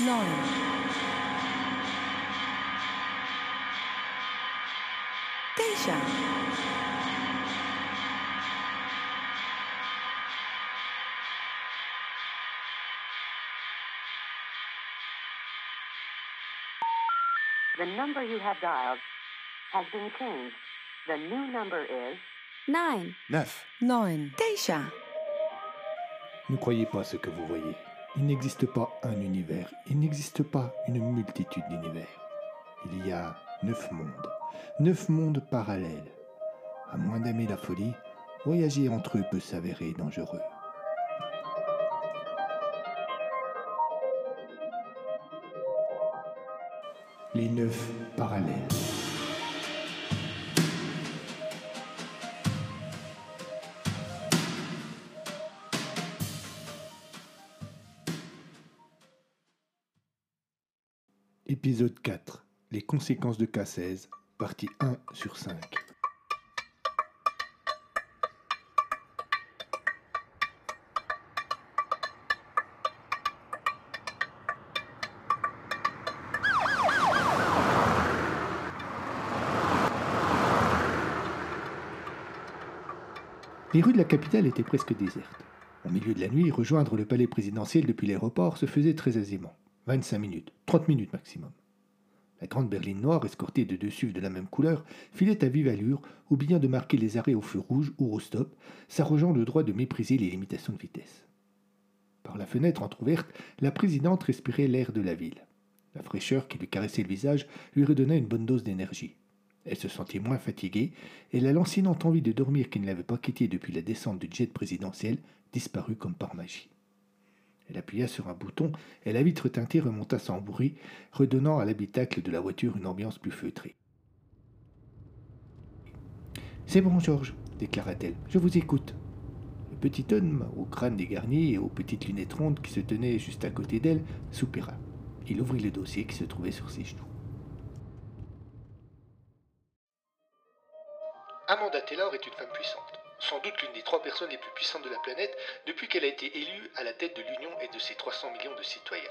Knowledge. Deja. The number you have dialed has been changed. The new number is Nine. Neuf. Nine. Deja. Ne croyez pas ce que vous voyez. Il n'existe pas un univers, il n'existe pas une multitude d'univers. Il y a neuf mondes, neuf mondes parallèles. À moins d'aimer la folie, voyager entre eux peut s'avérer dangereux. Les neuf parallèles. Épisode 4. Les conséquences de K16, partie 1 sur 5. Les rues de la capitale étaient presque désertes. Au milieu de la nuit, rejoindre le palais présidentiel depuis l'aéroport se faisait très aisément. 25 minutes, 30 minutes maximum. La grande berline noire, escortée de deux SUV de la même couleur, filait à vive allure, oubliant de marquer les arrêts au feu rouge ou au stop, s'arrogeant le droit de mépriser les limitations de vitesse. Par la fenêtre entr'ouverte, la présidente respirait l'air de la ville. La fraîcheur qui lui caressait le visage lui redonnait une bonne dose d'énergie. Elle se sentit moins fatiguée, et la lancinante envie de dormir qui ne l'avait pas quittée depuis la descente du jet présidentiel disparut comme par magie. Elle appuya sur un bouton et la vitre teintée remonta sans bruit, redonnant à l'habitacle de la voiture une ambiance plus feutrée. C'est bon, Georges, déclara-t-elle, je vous écoute. Le petit homme, au crâne dégarni et aux petites lunettes rondes qui se tenaient juste à côté d'elle, soupira. Il ouvrit le dossier qui se trouvait sur ses genoux. Sans doute l'une des trois personnes les plus puissantes de la planète depuis qu'elle a été élue à la tête de l'Union et de ses 300 millions de citoyens.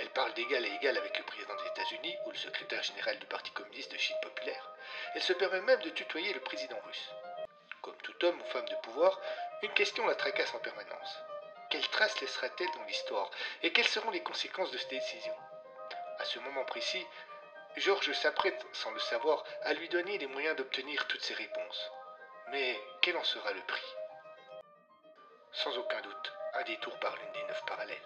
Elle parle d'égal à égal avec le président des États-Unis ou le secrétaire général du Parti communiste de Chine populaire. Elle se permet même de tutoyer le président russe. Comme tout homme ou femme de pouvoir, une question la tracasse en permanence. Quelle trace laissera-t-elle dans l'histoire et quelles seront les conséquences de cette décision À ce moment précis, Georges s'apprête, sans le savoir, à lui donner les moyens d'obtenir toutes ces réponses. Mais quel en sera le prix? Sans aucun doute, un détour par l'une des neuf parallèles.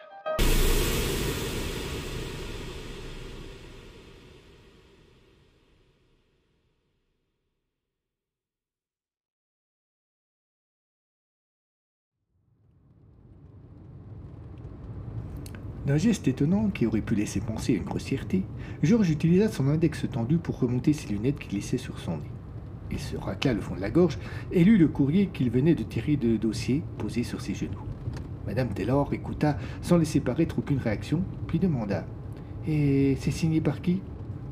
D'un geste étonnant qui aurait pu laisser penser à une grossièreté, Georges utilisa son index tendu pour remonter ses lunettes qui glissaient sur son nez. Se racla le fond de la gorge et lut le courrier qu'il venait de tirer de dossier posé sur ses genoux. Madame Taylor écouta sans laisser paraître aucune réaction, puis demanda Et c'est signé par qui?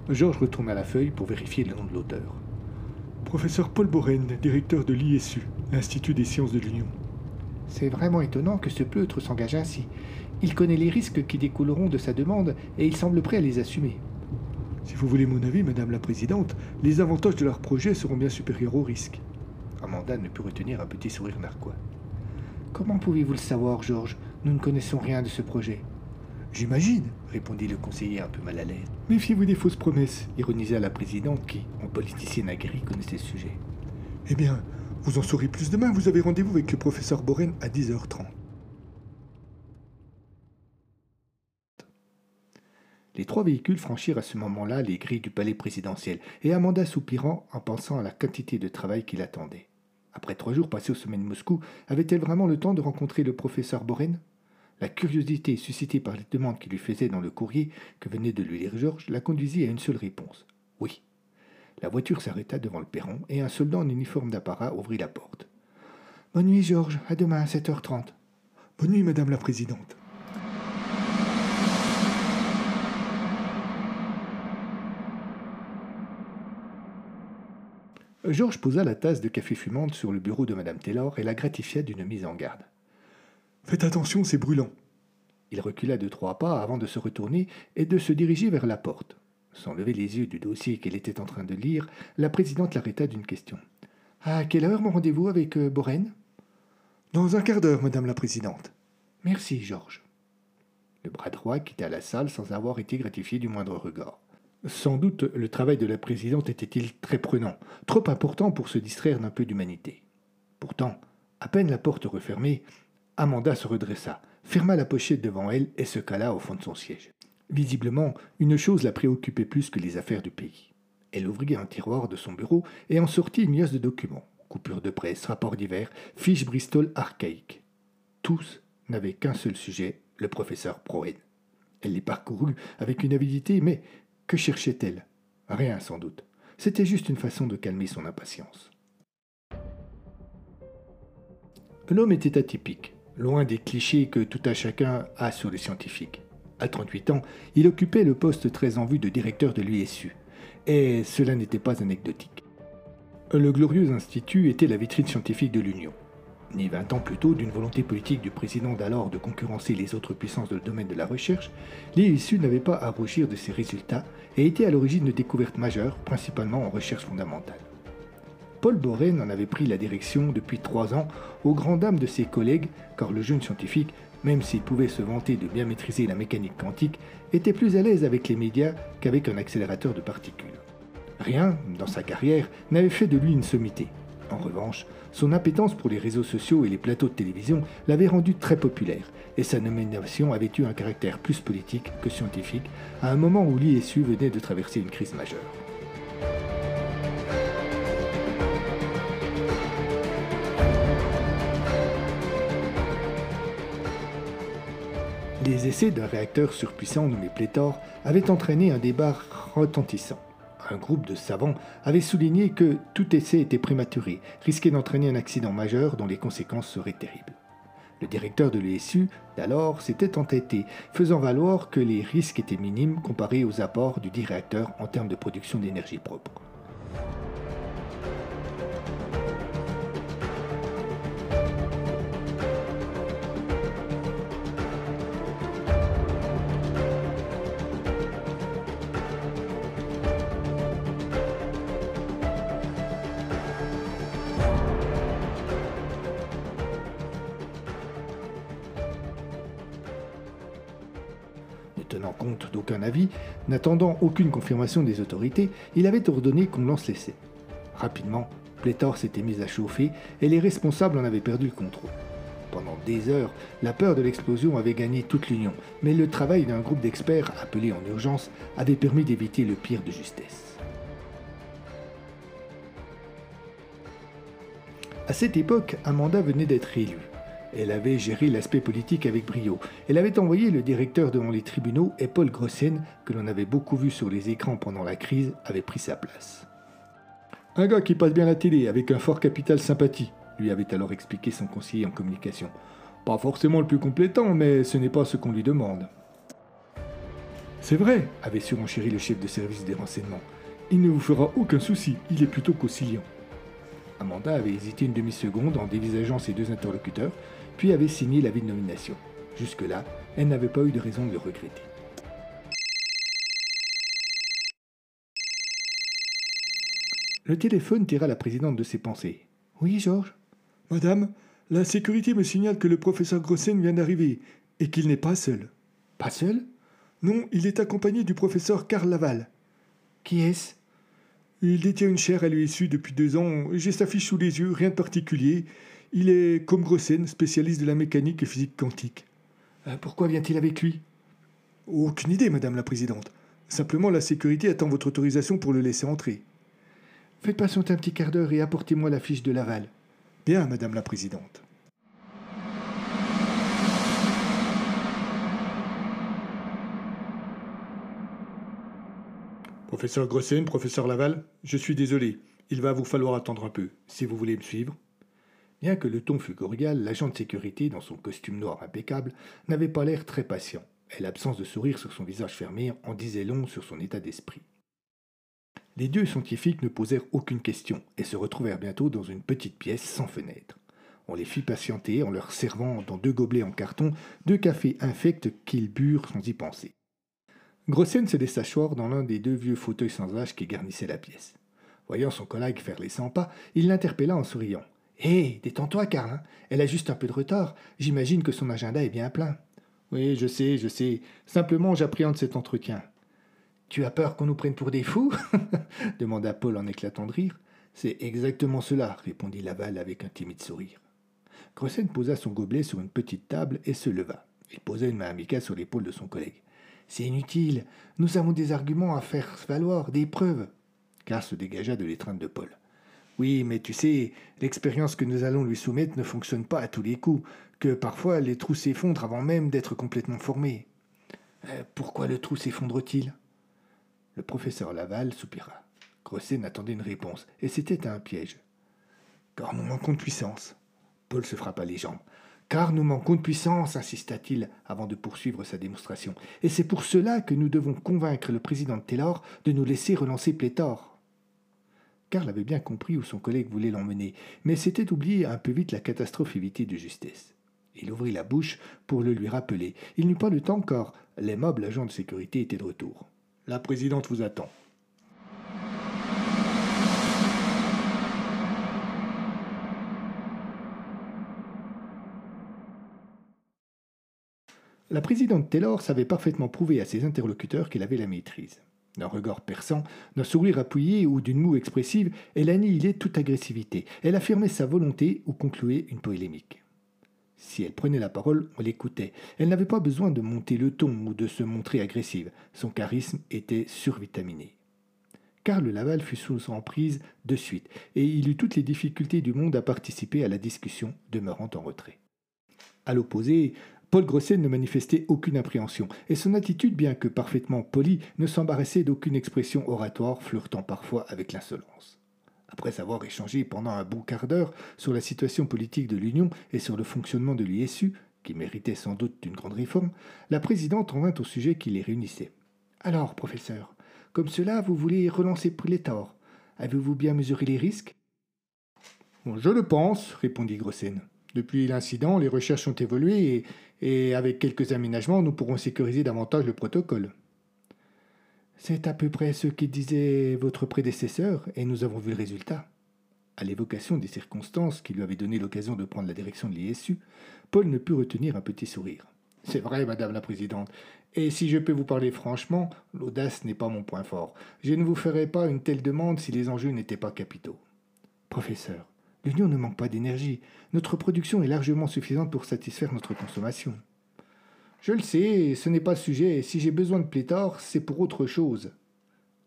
Georges retourna la feuille pour vérifier le nom de l'auteur. Professeur Paul Boren, directeur de l'ISU, l'Institut des sciences de l'Union. C'est vraiment étonnant que ce pleutre s'engage ainsi. Il connaît les risques qui découleront de sa demande et il semble prêt à les assumer. Si vous voulez mon avis, Madame la Présidente, les avantages de leur projet seront bien supérieurs aux risques. Amanda ne put retenir un petit sourire narquois. Comment pouvez-vous le savoir, Georges? Nous ne connaissons rien de ce projet. J'imagine, répondit le conseiller un peu mal à l'aise. Méfiez-vous des fausses promesses. Ironisa la présidente qui, en politicienne aguerrie, connaissait le sujet. Eh bien, vous en saurez plus demain, vous avez rendez-vous avec le professeur Boren à 10h30. Les trois véhicules franchirent à ce moment-là les grilles du palais présidentiel, et Amanda soupirant en pensant à la quantité de travail qui l'attendait. Après trois jours passés au sommet de Moscou, avait-elle vraiment le temps de rencontrer le professeur Boren? La curiosité suscitée par les demandes qu'il lui faisait dans le courrier que venait de lui lire Georges la conduisit à une seule réponse. Oui. La voiture s'arrêta devant le perron et un soldat en uniforme d'apparat ouvrit la porte. Bonne nuit, Georges. À demain à 7h30. Bonne nuit, Madame la Présidente. Georges posa la tasse de café fumante sur le bureau de Madame Taylor et la gratifia d'une mise en garde. Faites attention, c'est brûlant. Il recula de trois pas avant de se retourner et de se diriger vers la porte. Sans lever les yeux du dossier qu'elle était en train de lire, la présidente l'arrêta d'une question. À quelle heure mon rendez-vous avec euh, Dans un quart d'heure, Madame la Présidente. Merci, Georges. Le bras droit quitta la salle sans avoir été gratifié du moindre regard. Sans doute le travail de la présidente était-il très prenant, trop important pour se distraire d'un peu d'humanité. Pourtant, à peine la porte refermée, Amanda se redressa, ferma la pochette devant elle et se cala au fond de son siège. Visiblement, une chose la préoccupait plus que les affaires du pays. Elle ouvrit un tiroir de son bureau et en sortit une liasse de documents, coupures de presse, rapports divers, fiches Bristol archaïques. Tous n'avaient qu'un seul sujet, le professeur Proen. Elle les parcourut avec une avidité, mais que cherchait-elle? Rien sans doute. C'était juste une façon de calmer son impatience. L'homme était atypique, loin des clichés que tout un chacun a sur les scientifiques. À 38 ans, il occupait le poste très en vue de directeur de l'USU, et cela n'était pas anecdotique. Le glorieux institut était la vitrine scientifique de l'Union. Né vingt ans plus tôt d'une volonté politique du président d'alors de concurrencer les autres puissances dans le domaine de la recherche, l'ISU n'avait pas à rougir de ses résultats et était à l'origine de découvertes majeures, principalement en recherche fondamentale. Paul Boren en avait pris la direction depuis trois ans, aux grand dames de ses collègues, car le jeune scientifique, même s'il pouvait se vanter de bien maîtriser la mécanique quantique, était plus à l'aise avec les médias qu'avec un accélérateur de particules. Rien, dans sa carrière, n'avait fait de lui une sommité. En revanche, son appétence pour les réseaux sociaux et les plateaux de télévision l'avait rendu très populaire, et sa nomination avait eu un caractère plus politique que scientifique, à un moment où l'ISU venait de traverser une crise majeure. Les essais d'un réacteur surpuissant nommé Pléthore avaient entraîné un débat retentissant un groupe de savants avait souligné que tout essai était prématuré, risquait d'entraîner un accident majeur dont les conséquences seraient terribles. Le directeur de l'ESU, d'alors, s'était entêté, faisant valoir que les risques étaient minimes comparés aux apports du dit réacteur en termes de production d'énergie propre. Compte d'aucun avis, n'attendant aucune confirmation des autorités, il avait ordonné qu'on lance l'essai. Rapidement, Pléthore s'était mise à chauffer et les responsables en avaient perdu le contrôle. Pendant des heures, la peur de l'explosion avait gagné toute l'Union, mais le travail d'un groupe d'experts appelés en urgence avait permis d'éviter le pire de justesse. À cette époque, Amanda venait d'être élue. Elle avait géré l'aspect politique avec brio. Elle avait envoyé le directeur devant les tribunaux et Paul Grossen, que l'on avait beaucoup vu sur les écrans pendant la crise, avait pris sa place. Un gars qui passe bien la télé avec un fort capital sympathie, lui avait alors expliqué son conseiller en communication. Pas forcément le plus complétant, mais ce n'est pas ce qu'on lui demande. C'est vrai, avait surenchéri le chef de service des renseignements. Il ne vous fera aucun souci, il est plutôt conciliant. Amanda avait hésité une demi-seconde en dévisageant ses deux interlocuteurs, puis avait signé l'avis de nomination. Jusque-là, elle n'avait pas eu de raison de le regretter. Le téléphone tira la présidente de ses pensées. Oui, Georges? Madame, la sécurité me signale que le professeur Grossen vient d'arriver et qu'il n'est pas seul. Pas seul? Non, il est accompagné du professeur Karl Laval. Qui est-ce? Il détient une chaire à l'USU depuis deux ans. J'ai sa fiche sous les yeux, rien de particulier. Il est, comme Grossen, spécialiste de la mécanique et physique quantique. Euh, pourquoi vient-il avec lui? Aucune idée, Madame la Présidente. Simplement, la sécurité attend votre autorisation pour le laisser entrer. Faites patienter un petit quart d'heure et apportez-moi la fiche de Laval. Bien, Madame la Présidente. Professeur Grossen, professeur Laval, je suis désolé. Il va vous falloir attendre un peu, si vous voulez me suivre. Bien que le ton fût cordial, l'agent de sécurité, dans son costume noir impeccable, n'avait pas l'air très patient, et l'absence de sourire sur son visage fermé en disait long sur son état d'esprit. Les deux scientifiques ne posèrent aucune question et se retrouvèrent bientôt dans une petite pièce sans fenêtre. On les fit patienter en leur servant dans deux gobelets en carton deux cafés infects qu'ils burent sans y penser. Grossen se laissa choir dans l'un des deux vieux fauteuils sans âge qui garnissaient la pièce. Voyant son collègue faire les cent pas, il l'interpella en souriant. Hé, détends-toi, Karl. Hein. Elle a juste un peu de retard. J'imagine que son agenda est bien plein. Oui, je sais, je sais. Simplement, j'appréhende cet entretien. Tu as peur qu'on nous prenne pour des fous? demanda Paul en éclatant de rire. C'est exactement cela, répondit Laval avec un timide sourire. Grossen posa son gobelet sur une petite table et se leva. Il posa une main amicale sur l'épaule de son collègue. C'est inutile. Nous avons des arguments à faire valoir, des preuves. Car se dégagea de l'étreinte de Paul. Oui, mais tu sais, l'expérience que nous allons lui soumettre ne fonctionne pas à tous les coups, que parfois les trous s'effondrent avant même d'être complètement formés. Euh, pourquoi le trou s'effondre-t-il? Le professeur Laval soupira. Grosset n'attendait une réponse, et c'était un piège. Car nous manquons de puissance. Paul se frappa les jambes. Car nous manquons de puissance, insista-t-il avant de poursuivre sa démonstration. Et c'est pour cela que nous devons convaincre le président de Taylor de nous laisser relancer Pléthore. Karl avait bien compris où son collègue voulait l'emmener, mais s'était oublié un peu vite la catastrophe évitée de justesse. Il ouvrit la bouche pour le lui rappeler. Il n'eut pas le temps car l'aimable agent de sécurité était de retour. La présidente vous attend. La présidente Taylor savait parfaitement prouver à ses interlocuteurs qu'elle avait la maîtrise. D'un regard perçant, d'un sourire appuyé ou d'une moue expressive, elle annihilait toute agressivité. Elle affirmait sa volonté ou concluait une polémique. Si elle prenait la parole, on l'écoutait. Elle n'avait pas besoin de monter le ton ou de se montrer agressive. Son charisme était survitaminé. Karl Laval fut sous emprise de suite, et il eut toutes les difficultés du monde à participer à la discussion, demeurant en retrait. À l'opposé, Paul Grosset ne manifestait aucune appréhension, et son attitude, bien que parfaitement polie, ne s'embarrassait d'aucune expression oratoire, flirtant parfois avec l'insolence. Après avoir échangé pendant un bon quart d'heure sur la situation politique de l'Union et sur le fonctionnement de l'ISU, qui méritait sans doute d'une grande réforme, la présidente en vint au sujet qui les réunissait. Alors, professeur, comme cela, vous voulez relancer Prélétor. Avez-vous bien mesuré les risques Je le pense, répondit Grossen. Depuis l'incident, les recherches ont évolué et et avec quelques aménagements, nous pourrons sécuriser davantage le protocole. C'est à peu près ce que disait votre prédécesseur, et nous avons vu le résultat. À l'évocation des circonstances qui lui avaient donné l'occasion de prendre la direction de l'ISU, Paul ne put retenir un petit sourire. C'est vrai, Madame la Présidente, et si je peux vous parler franchement, l'audace n'est pas mon point fort. Je ne vous ferai pas une telle demande si les enjeux n'étaient pas capitaux. Professeur, L'Union ne manque pas d'énergie. Notre production est largement suffisante pour satisfaire notre consommation. Je le sais, ce n'est pas le sujet. Si j'ai besoin de pléthore, c'est pour autre chose.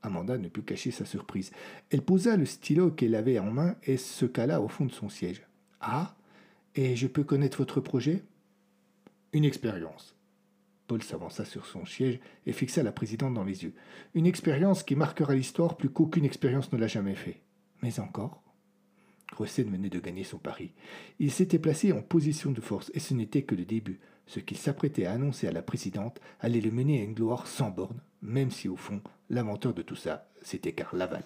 Amanda ne put cacher sa surprise. Elle posa le stylo qu'elle avait en main et se cala au fond de son siège. Ah Et je peux connaître votre projet? Une expérience. Paul s'avança sur son siège et fixa la présidente dans les yeux. Une expérience qui marquera l'histoire plus qu'aucune expérience ne l'a jamais fait. Mais encore Grossen venait de gagner son pari. Il s'était placé en position de force, et ce n'était que le début. Ce qu'il s'apprêtait à annoncer à la présidente allait le mener à une gloire sans borne, même si au fond, l'inventeur de tout ça, c'était Karl Laval.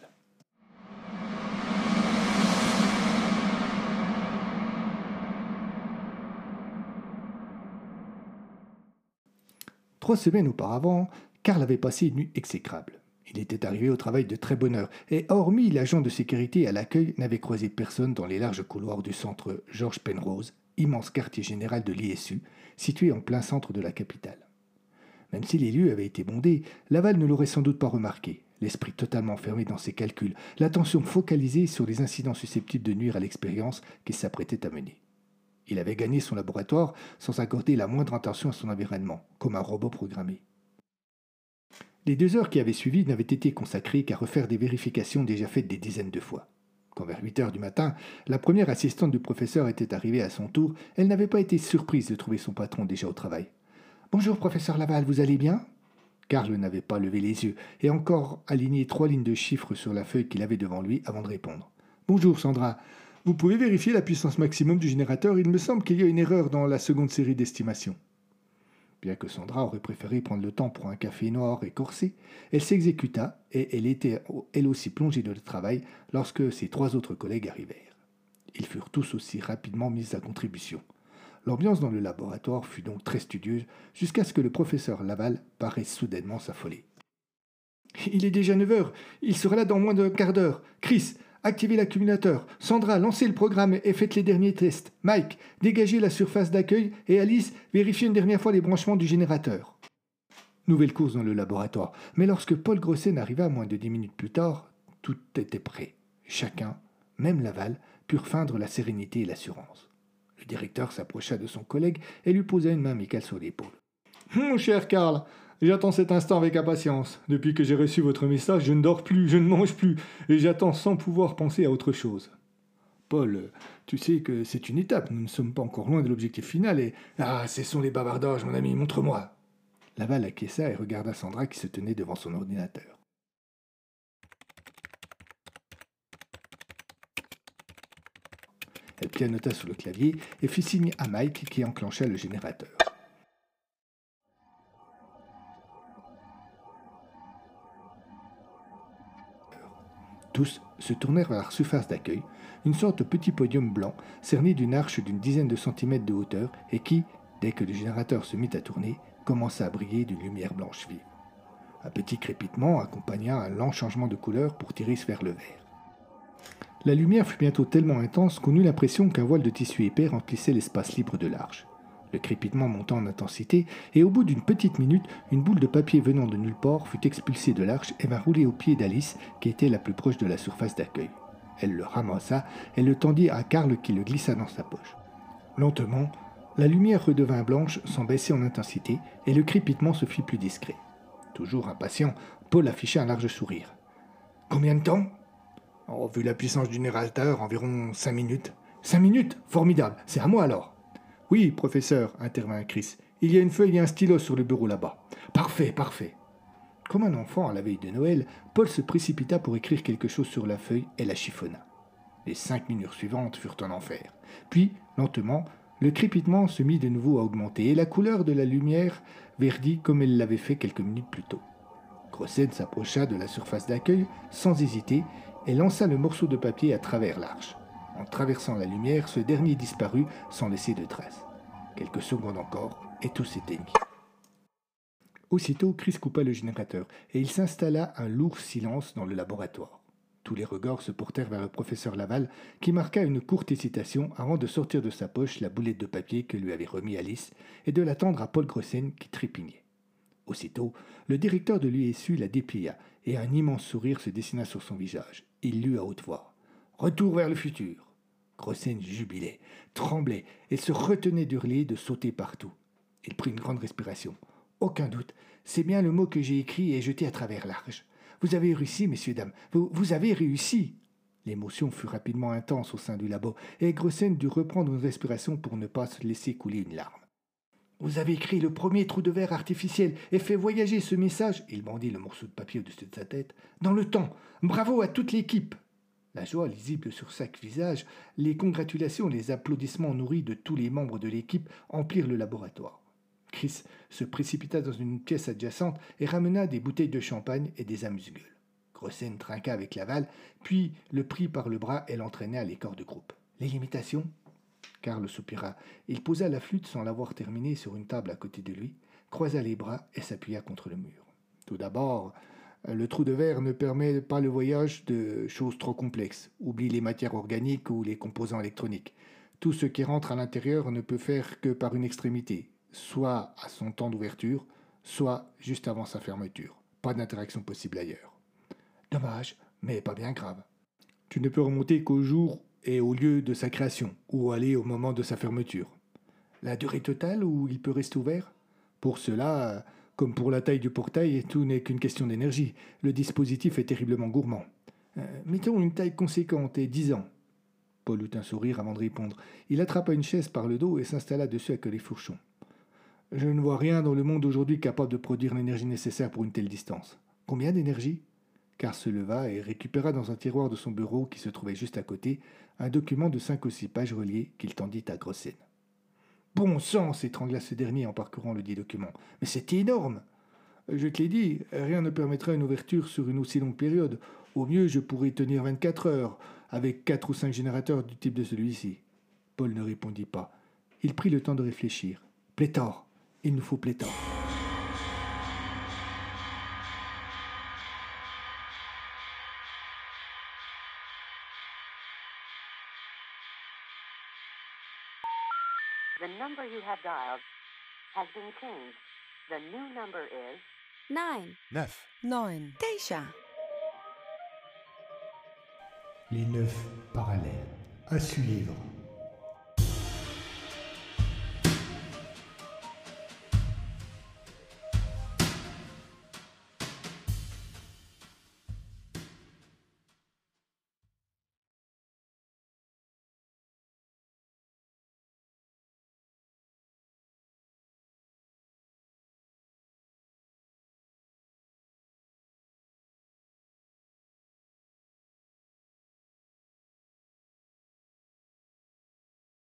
Trois semaines auparavant, Karl avait passé une nuit exécrable. Il était arrivé au travail de très bonne heure, et hormis l'agent de sécurité à l'accueil, n'avait croisé personne dans les larges couloirs du centre Georges Penrose, immense quartier général de l'ISU, situé en plein centre de la capitale. Même si les lieux avaient été bondés, Laval ne l'aurait sans doute pas remarqué, l'esprit totalement fermé dans ses calculs, l'attention focalisée sur les incidents susceptibles de nuire à l'expérience qu'il s'apprêtait à mener. Il avait gagné son laboratoire sans accorder la moindre attention à son environnement, comme un robot programmé. Les deux heures qui avaient suivi n'avaient été consacrées qu'à refaire des vérifications déjà faites des dizaines de fois. Quand vers 8 heures du matin, la première assistante du professeur était arrivée à son tour, elle n'avait pas été surprise de trouver son patron déjà au travail. Bonjour, professeur Laval, vous allez bien? Karl n'avait pas levé les yeux et encore aligné trois lignes de chiffres sur la feuille qu'il avait devant lui avant de répondre. Bonjour, Sandra. Vous pouvez vérifier la puissance maximum du générateur Il me semble qu'il y a une erreur dans la seconde série d'estimation. Bien que Sandra aurait préféré prendre le temps pour un café noir et corsé, elle s'exécuta et elle était elle aussi plongée dans le travail lorsque ses trois autres collègues arrivèrent. Ils furent tous aussi rapidement mis à contribution. L'ambiance dans le laboratoire fut donc très studieuse jusqu'à ce que le professeur Laval paraisse soudainement s'affoler. Il est déjà 9 heures. Il sera là dans moins d'un quart d'heure. Chris, Activez l'accumulateur. Sandra, lancez le programme et faites les derniers tests. Mike, dégagez la surface d'accueil et Alice, vérifiez une dernière fois les branchements du générateur. Nouvelle course dans le laboratoire. Mais lorsque Paul Grossen arriva moins de dix minutes plus tard, tout était prêt. Chacun, même Laval, purent feindre la sérénité et l'assurance. Le directeur s'approcha de son collègue et lui posa une main amicale sur l'épaule. Mon cher Karl, J'attends cet instant avec impatience. Depuis que j'ai reçu votre message, je ne dors plus, je ne mange plus, et j'attends sans pouvoir penser à autre chose. Paul, tu sais que c'est une étape, nous ne sommes pas encore loin de l'objectif final et. Ah, ce sont les bavardages, mon ami, montre-moi. Laval acquiesça et regarda Sandra qui se tenait devant son ordinateur. Elle pianota sur le clavier et fit signe à Mike qui enclencha le générateur. Se tournèrent vers la surface d'accueil, une sorte de petit podium blanc cerné d'une arche d'une dizaine de centimètres de hauteur et qui, dès que le générateur se mit à tourner, commença à briller d'une lumière blanche vive. Un petit crépitement accompagna un lent changement de couleur pour tirer vers le vert. La lumière fut bientôt tellement intense qu'on eut l'impression qu'un voile de tissu épais remplissait l'espace libre de l'arche. Le crépitement monta en intensité, et au bout d'une petite minute, une boule de papier venant de nulle part fut expulsée de l'arche et vint rouler au pied d'Alice, qui était la plus proche de la surface d'accueil. Elle le ramassa et le tendit à Karl qui le glissa dans sa poche. Lentement, la lumière redevint blanche sans baisser en intensité, et le crépitement se fit plus discret. Toujours impatient, Paul afficha un large sourire. Combien de temps? Oh, Vu la puissance du générateur, environ cinq minutes. Cinq minutes? Formidable. C'est à moi alors. Oui, professeur, intervint Chris. Il y a une feuille et un stylo sur le bureau là-bas. Parfait, parfait. Comme un enfant à la veille de Noël, Paul se précipita pour écrire quelque chose sur la feuille et la chiffonna. Les cinq minutes suivantes furent un enfer. Puis, lentement, le crépitement se mit de nouveau à augmenter et la couleur de la lumière verdit comme elle l'avait fait quelques minutes plus tôt. Grossen s'approcha de la surface d'accueil sans hésiter et lança le morceau de papier à travers l'arche. En traversant la lumière, ce dernier disparut sans laisser de traces. Quelques secondes encore, et tout s'éteignit. Aussitôt, Chris coupa le générateur, et il s'installa un lourd silence dans le laboratoire. Tous les regards se portèrent vers le professeur Laval, qui marqua une courte hésitation avant de sortir de sa poche la boulette de papier que lui avait remis Alice et de la tendre à Paul Grossen qui trépignait. Aussitôt, le directeur de l'USU la déplia et un immense sourire se dessina sur son visage. Il lut à haute voix Retour vers le futur. Grossen jubilait, tremblait et se retenait d'hurler, de sauter partout. Il prit une grande respiration. Aucun doute, c'est bien le mot que j'ai écrit et jeté à travers l'arche. Vous avez réussi, messieurs, dames, vous, vous avez réussi. L'émotion fut rapidement intense au sein du labo, et Grossen dut reprendre une respiration pour ne pas se laisser couler une larme. Vous avez écrit le premier trou de verre artificiel et fait voyager ce message, il bandit le morceau de papier au-dessus de sa tête, dans le temps. Bravo à toute l'équipe. La joie lisible sur chaque visage, les congratulations, les applaudissements nourris de tous les membres de l'équipe emplirent le laboratoire. Chris se précipita dans une pièce adjacente et ramena des bouteilles de champagne et des amuse-gueules. Grossen trinqua avec Laval, puis le prit par le bras et l'entraîna à l'écart de groupe. Les limitations? Karl soupira. Il posa la flûte sans l'avoir terminée sur une table à côté de lui, croisa les bras et s'appuya contre le mur. Tout d'abord, le trou de verre ne permet pas le voyage de choses trop complexes. Oublie les matières organiques ou les composants électroniques. Tout ce qui rentre à l'intérieur ne peut faire que par une extrémité, soit à son temps d'ouverture, soit juste avant sa fermeture. Pas d'interaction possible ailleurs. Dommage, mais pas bien grave. Tu ne peux remonter qu'au jour et au lieu de sa création, ou aller au moment de sa fermeture. La durée totale où il peut rester ouvert? Pour cela, Comme pour la taille du portail, tout n'est qu'une question d'énergie. Le dispositif est terriblement gourmand. Euh, mettons une taille conséquente et 10 ans. Paul eut un sourire avant de répondre. Il attrapa une chaise par le dos et s'installa dessus avec les fourchons. Je ne vois rien dans le monde aujourd'hui capable de produire l'énergie nécessaire pour une telle distance. Combien d'énergie? Car se leva et récupéra dans un tiroir de son bureau qui se trouvait juste à côté un document de cinq ou six pages reliées qu'il tendit à Grossen. Bon sang s'étrangla ce dernier en parcourant le dit document. Mais c'est énorme Je te l'ai dit, rien ne permettra une ouverture sur une aussi longue période. Au mieux, je pourrais tenir 24 heures, avec quatre ou cinq générateurs du type de celui-ci. Paul ne répondit pas. Il prit le temps de réfléchir. Pléthore Il nous faut pléthore. Number you have dialed has been changed. The new number is 9, 9, 9, 9. Les neuf parallèles. À suivre.